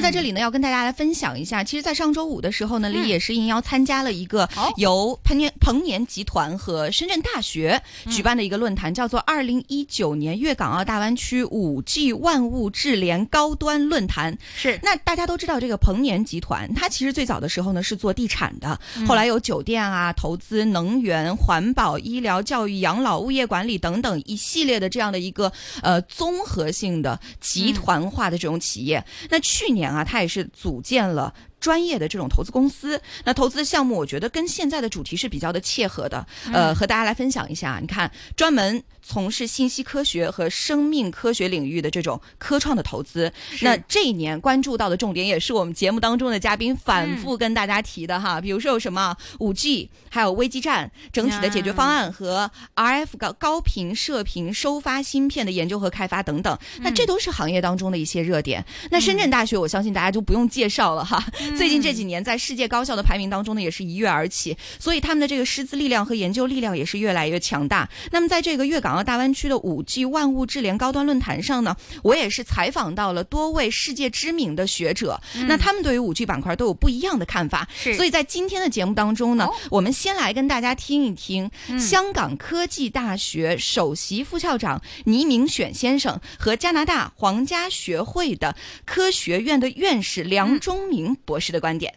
在这里呢，要跟大家来分享一下，其实，在上周五的时候呢，李野是应邀参加了一个由彭年彭年集团和深圳大学举办的一个论坛，叫做“二零一九年粤港澳大湾区五 G 万物智联高端论坛”。是，那大家都知道，这个彭年集团，它其实最早的时候呢是做地产的，后来有酒店啊、投资能源、环保、医疗、教育、养老、物业管理等等一系列的这样的一个呃综合性的集团化的这种企业。那去年。啊，他也是组建了。专业的这种投资公司，那投资的项目，我觉得跟现在的主题是比较的切合的。呃，和大家来分享一下，你看，专门从事信息科学和生命科学领域的这种科创的投资，那这一年关注到的重点，也是我们节目当中的嘉宾反复跟大家提的哈。比如说有什么五 G，还有微基站整体的解决方案和 RF 高高频射频收发芯片的研究和开发等等，那这都是行业当中的一些热点。那深圳大学，我相信大家就不用介绍了哈。最近这几年，在世界高校的排名当中呢，也是一跃而起，所以他们的这个师资力量和研究力量也是越来越强大。那么，在这个粤港澳大湾区的五 G 万物智联高端论坛上呢，我也是采访到了多位世界知名的学者，那他们对于五 G 板块都有不一样的看法。是，所以在今天的节目当中呢，我们先来跟大家听一听香港科技大学首席副校长倪明选先生和加拿大皇家学会的科学院的院士梁中明博。博士的观点。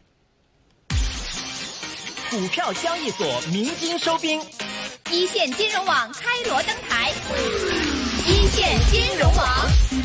股票交易所鸣金收兵，一线金融网开锣登台，一线金融网。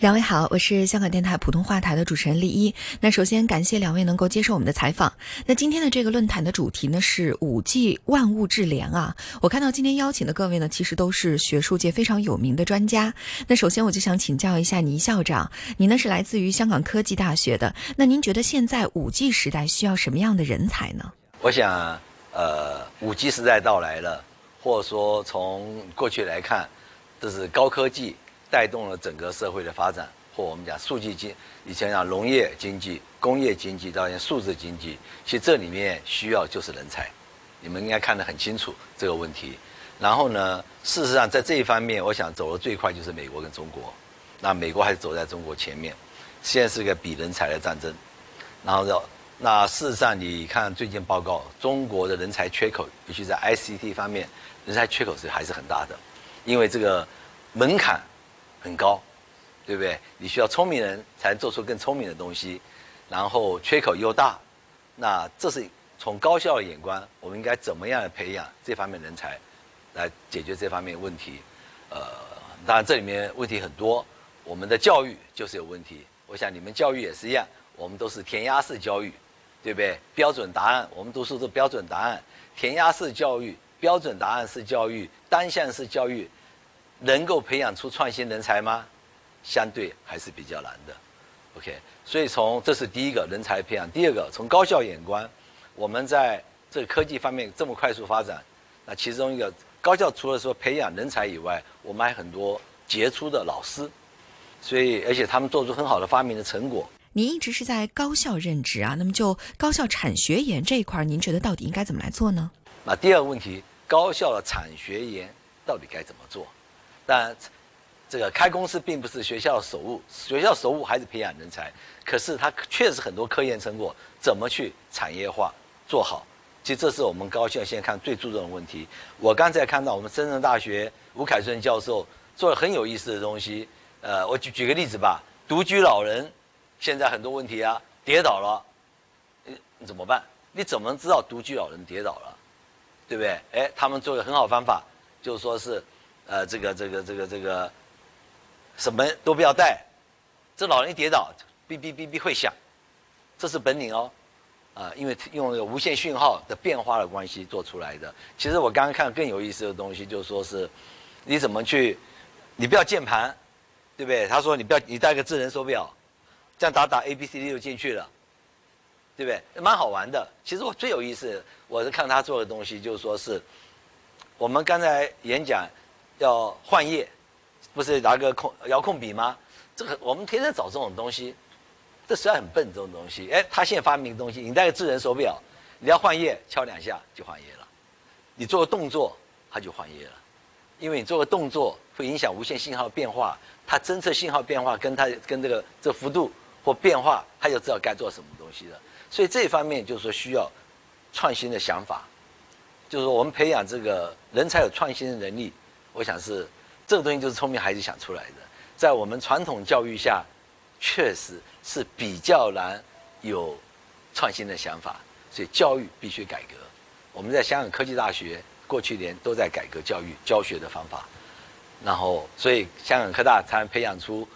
两位好，我是香港电台普通话台的主持人丽一。那首先感谢两位能够接受我们的采访。那今天的这个论坛的主题呢是五 G 万物智联啊。我看到今天邀请的各位呢，其实都是学术界非常有名的专家。那首先我就想请教一下倪校长，您呢是来自于香港科技大学的，那您觉得现在五 G 时代需要什么样的人才呢？我想，呃，五 G 时代到来了，或者说从过去来看，这是高科技。带动了整个社会的发展，或我们讲数据经，以前讲农业经济、工业经济，到现在数字经济，其实这里面需要就是人才，你们应该看得很清楚这个问题。然后呢，事实上在这一方面，我想走得最快就是美国跟中国，那美国还是走在中国前面，现在是个比人才的战争。然后要，那事实上你看最近报告，中国的人才缺口，尤其在 ICT 方面，人才缺口是还是很大的，因为这个门槛。很高，对不对？你需要聪明人才能做出更聪明的东西，然后缺口又大，那这是从高校的眼光，我们应该怎么样培养这方面人才，来解决这方面问题？呃，当然这里面问题很多，我们的教育就是有问题。我想你们教育也是一样，我们都是填鸭式教育，对不对？标准答案，我们读书是标准答案，填鸭式教育、标准答案式教育、单向式教育。能够培养出创新人才吗？相对还是比较难的。OK，所以从这是第一个人才培养，第二个从高校眼光，我们在这个科技方面这么快速发展，那其中一个高校除了说培养人才以外，我们还很多杰出的老师，所以而且他们做出很好的发明的成果。您一直是在高校任职啊，那么就高校产学研这一块，您觉得到底应该怎么来做呢？那第二个问题，高校的产学研到底该怎么做？但这个开公司并不是学校首务，学校首务还是培养人才。可是它确实很多科研成果怎么去产业化做好？其实这是我们高校现在看最注重的问题。我刚才看到我们深圳大学吴凯顺教授做了很有意思的东西。呃，我举举个例子吧，独居老人现在很多问题啊，跌倒了，你怎么办？你怎么知道独居老人跌倒了？对不对？哎，他们做个很好方法，就是说是。呃，这个这个这个这个，什么都不要带，这老人一跌倒，哔哔哔哔会响，这是本领哦，啊，因为用那个无线讯号的变化的关系做出来的。其实我刚刚看更有意思的东西，就是说是，你怎么去，你不要键盘，对不对？他说你不要，你带个智能手表，这样打打 A B C D 就进去了，对不对？蛮好玩的。其实我最有意思，我是看他做的东西，就是说是，我们刚才演讲。要换页，不是拿个控遥控笔吗？这个我们天天找这种东西，这实在很笨这种东西，哎，他现在发明的东西，你戴个智能手表，你要换页，敲两下就换页了，你做个动作，它就换页了，因为你做个动作会影响无线信号变化，它侦测信号变化跟它跟这个这幅度或变化，它就知道该做什么东西了。所以这方面就是说需要创新的想法，就是说我们培养这个人才有创新的能力，我想是这个东西就是聪明孩子想出来的，在我们传统教育下，确实是比较难有创新的想法，所以教育必须改革。我们在香港科技大学过去年都在改革教育教学的方法，然后所以香港科大才能培养出，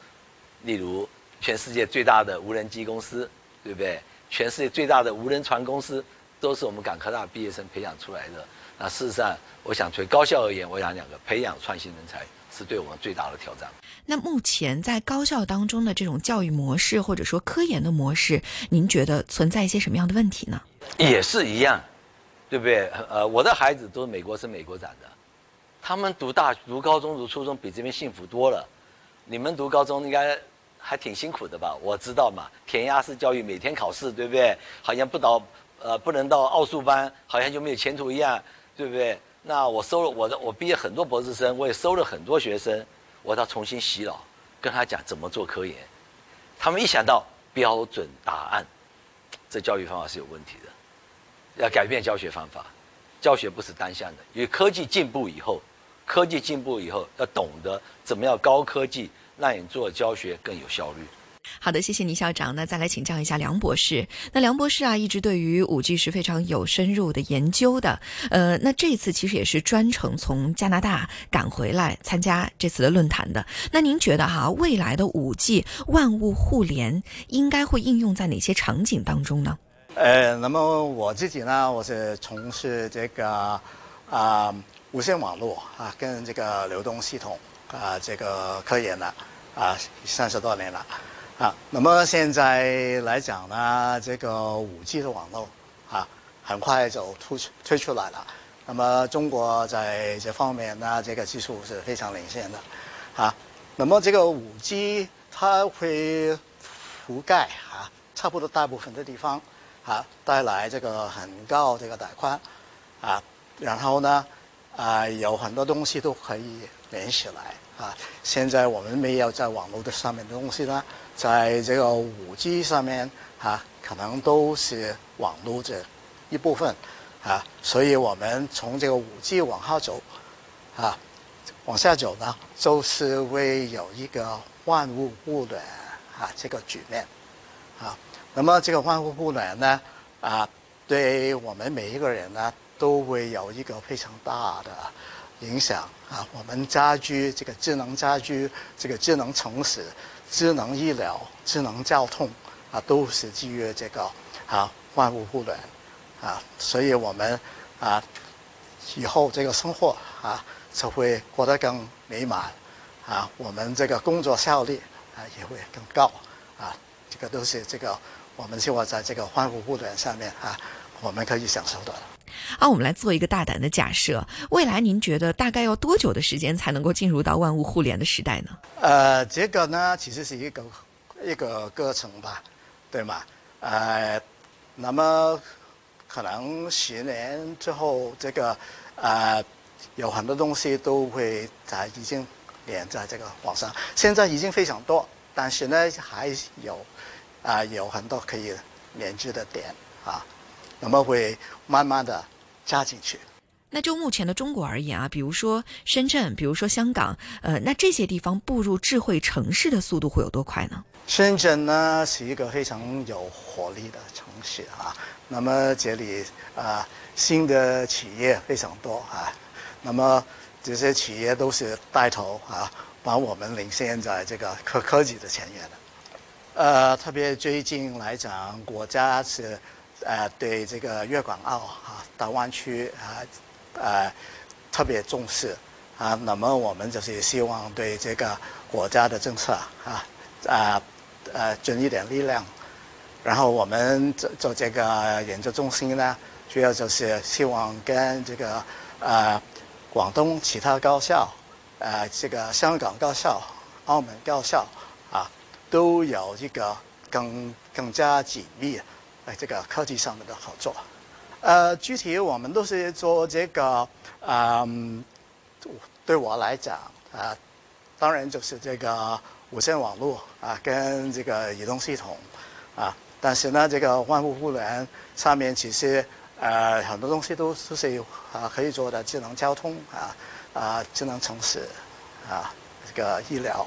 例如全世界最大的无人机公司，对不对？全世界最大的无人船公司都是我们港科大毕业生培养出来的。那事实上，我想从高校而言，我想两个培养创新人才是对我们最大的挑战。那目前在高校当中的这种教育模式或者说科研的模式，您觉得存在一些什么样的问题呢？也是一样，对不对？呃，我的孩子都是美国生美国长的，他们读大读高中读初中比这边幸福多了。你们读高中应该。还挺辛苦的吧？我知道嘛，填鸭式教育，每天考试，对不对？好像不到，呃，不能到奥数班，好像就没有前途一样，对不对？那我收了我的，我毕业很多博士生，我也收了很多学生，我要重新洗脑，跟他讲怎么做科研。他们一想到标准答案，这教育方法是有问题的，要改变教学方法。教学不是单向的，因为科技进步以后，科技进步以后要懂得怎么样高科技。让你做教学更有效率。好的，谢谢倪校长。那再来请教一下梁博士。那梁博士啊，一直对于五 G 是非常有深入的研究的。呃，那这次其实也是专程从加拿大赶回来参加这次的论坛的。那您觉得哈，未来的五 G 万物互联应该会应用在哪些场景当中呢？呃，那么我自己呢，我是从事这个啊无线网络啊跟这个流动系统啊这个科研的。啊，三十多年了，啊，那么现在来讲呢，这个五 G 的网络啊，很快就推出推出来了。那么中国在这方面呢，这个技术是非常领先的，啊，那么这个五 G 它会覆盖啊，差不多大部分的地方，啊，带来这个很高这个带宽，啊，然后呢，啊，有很多东西都可以连起来。啊，现在我们没有在网络的上面的东西呢，在这个五 G 上面啊，可能都是网络的一部分啊，所以我们从这个五 G 往下走啊，往下走呢，就是会有一个万物互联啊这个局面啊。那么这个万物互联呢啊，对我们每一个人呢，都会有一个非常大的。影响啊，我们家居这个智能家居、这个智能城市、智能医疗、智能交通啊，都是基于这个啊万物互联啊，所以我们啊以后这个生活啊才会过得更美满啊，我们这个工作效率啊也会更高啊，这个都是这个我们希望在这个万物互联上面啊，我们可以享受的。啊，我们来做一个大胆的假设，未来您觉得大概要多久的时间才能够进入到万物互联的时代呢？呃，这个呢，其实是一个一个过程吧，对吗？呃，那么可能十年之后，这个呃有很多东西都会在已经连在这个网上，现在已经非常多，但是呢，还有啊有很多可以连接的点啊。那么会慢慢的加进去。那就目前的中国而言啊，比如说深圳，比如说香港，呃，那这些地方步入智慧城市的速度会有多快呢？深圳呢是一个非常有活力的城市啊。那么这里啊，新的企业非常多啊。那么这些企业都是带头啊，把我们领先在这个科科技的前沿的。呃，特别最近来讲，国家是。呃，对这个粤港澳啊大湾区啊，呃特别重视啊。那么我们就是希望对这个国家的政策啊啊呃尽一点力量。然后我们做做这个研究中心呢，主要就是希望跟这个呃广东其他高校，呃这个香港高校、澳门高校啊，都有一个更更加紧密，哎，这个科技上面的合作。呃，具体我们都是做这个，嗯，对我来讲啊，当然就是这个无线网络啊，跟这个移动系统啊。但是呢，这个万物互联上面其实呃很多东西都都是啊可以做的，智能交通啊啊智能城市啊这个医疗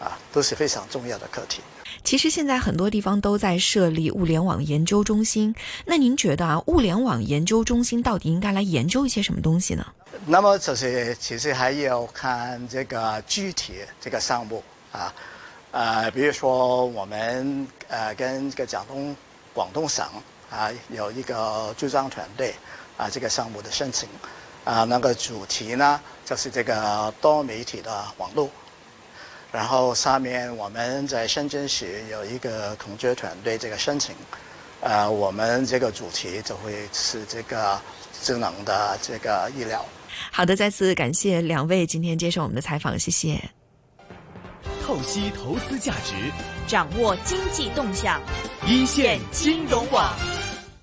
啊都是非常重要的课题。其实现在很多地方都在设立物联网研究中心。那您觉得啊，物联网研究中心到底应该来研究一些什么东西呢？那么就是其实还要看这个具体这个项目啊，呃，比如说我们呃跟这个广东广东省啊有一个驻藏团队啊，这个项目的申请啊，那个主题呢就是这个多媒体的网络。然后下面我们在深圳市有一个孔雀团队这个申请，呃，我们这个主题就会是这个智能的这个医疗。好的，再次感谢两位今天接受我们的采访，谢谢。透析投资价值，掌握经济动向，一线金融网。